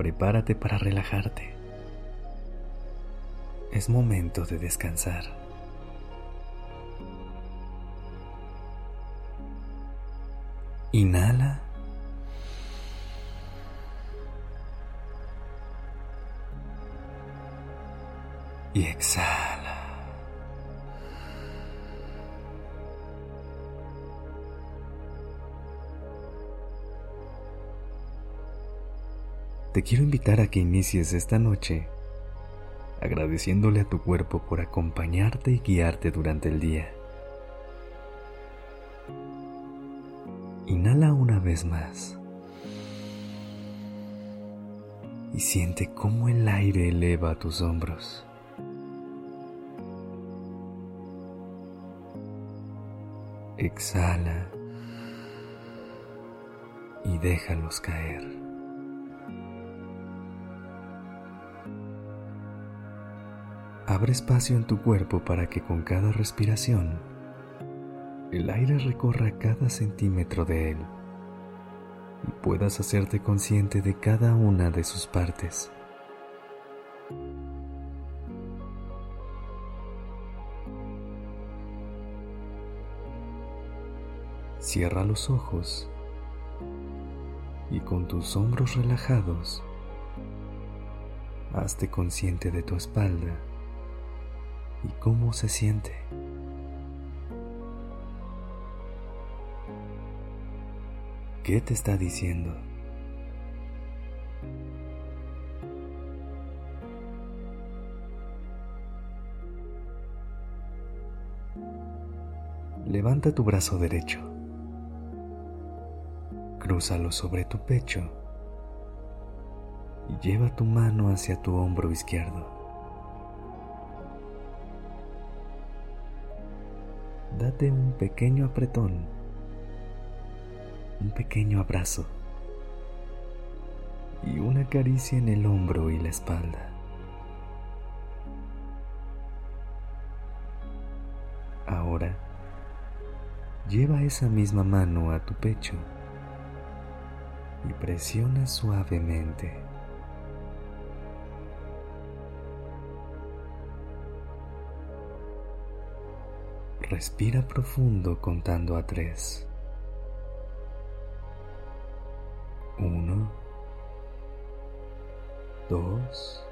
Prepárate para relajarte. Es momento de descansar. Inhala. Y exhala. Te quiero invitar a que inicies esta noche agradeciéndole a tu cuerpo por acompañarte y guiarte durante el día. Inhala una vez más y siente cómo el aire eleva tus hombros. Exhala y déjalos caer. Abre espacio en tu cuerpo para que con cada respiración el aire recorra cada centímetro de él y puedas hacerte consciente de cada una de sus partes. Cierra los ojos y con tus hombros relajados, hazte consciente de tu espalda y cómo se siente. ¿Qué te está diciendo? Levanta tu brazo derecho. Crúzalo sobre tu pecho y lleva tu mano hacia tu hombro izquierdo. Date un pequeño apretón, un pequeño abrazo y una caricia en el hombro y la espalda. Ahora, lleva esa misma mano a tu pecho y presiona suavemente. Respira profundo contando a tres. Uno, dos,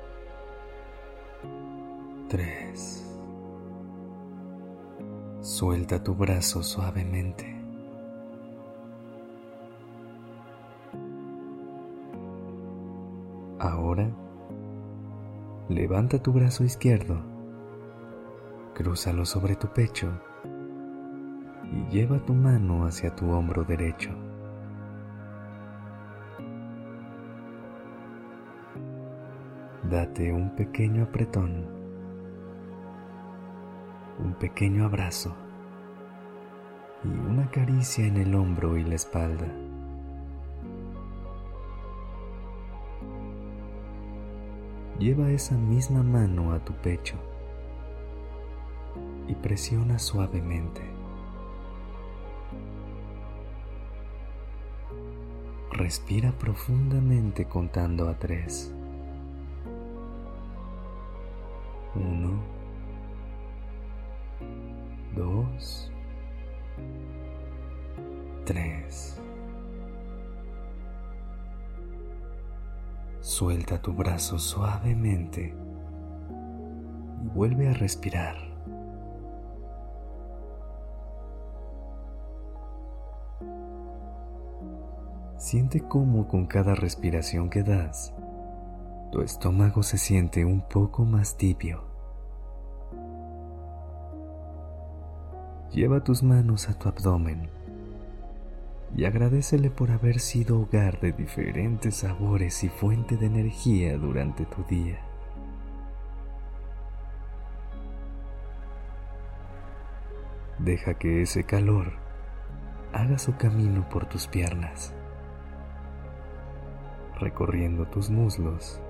tres. Suelta tu brazo suavemente. Ahora, levanta tu brazo izquierdo, crúzalo sobre tu pecho y lleva tu mano hacia tu hombro derecho. Date un pequeño apretón, un pequeño abrazo y una caricia en el hombro y la espalda. Lleva esa misma mano a tu pecho y presiona suavemente. Respira profundamente contando a tres. Uno, dos, tres. Suelta tu brazo suavemente y vuelve a respirar. Siente cómo con cada respiración que das, tu estómago se siente un poco más tibio. Lleva tus manos a tu abdomen y agradecele por haber sido hogar de diferentes sabores y fuente de energía durante tu día. Deja que ese calor haga su camino por tus piernas, recorriendo tus muslos,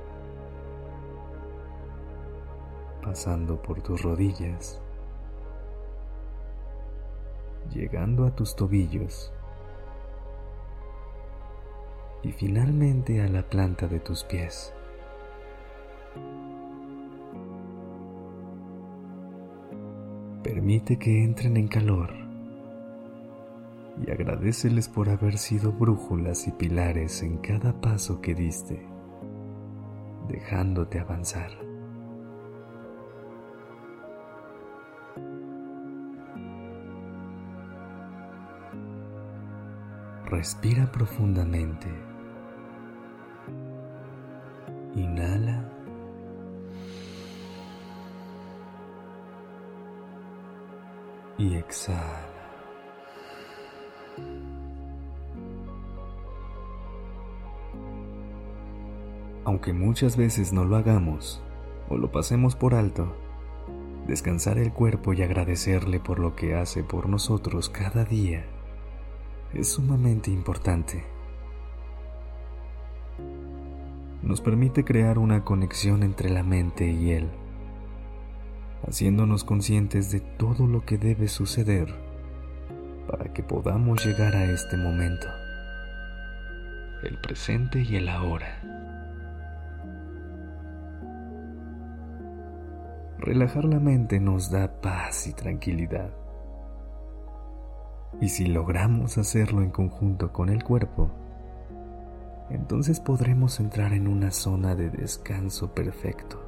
pasando por tus rodillas, llegando a tus tobillos y finalmente a la planta de tus pies. Permite que entren en calor y agradeceles por haber sido brújulas y pilares en cada paso que diste, dejándote avanzar. Respira profundamente. Inhala. Y exhala. Aunque muchas veces no lo hagamos o lo pasemos por alto, descansar el cuerpo y agradecerle por lo que hace por nosotros cada día es sumamente importante. Nos permite crear una conexión entre la mente y él, haciéndonos conscientes de todo lo que debe suceder para que podamos llegar a este momento, el presente y el ahora. Relajar la mente nos da paz y tranquilidad y si logramos hacerlo en conjunto con el cuerpo, entonces podremos entrar en una zona de descanso perfecto.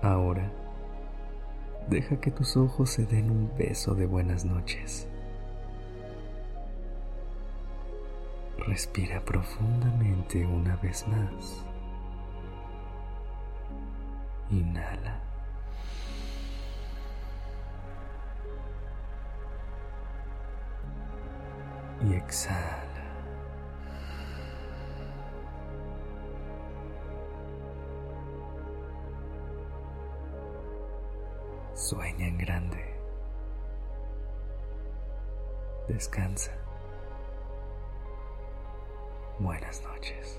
Ahora, deja que tus ojos se den un beso de buenas noches. Respira profundamente una vez más. Inhala. y exhala. Sueña en grande. Descansa. Buenas noches.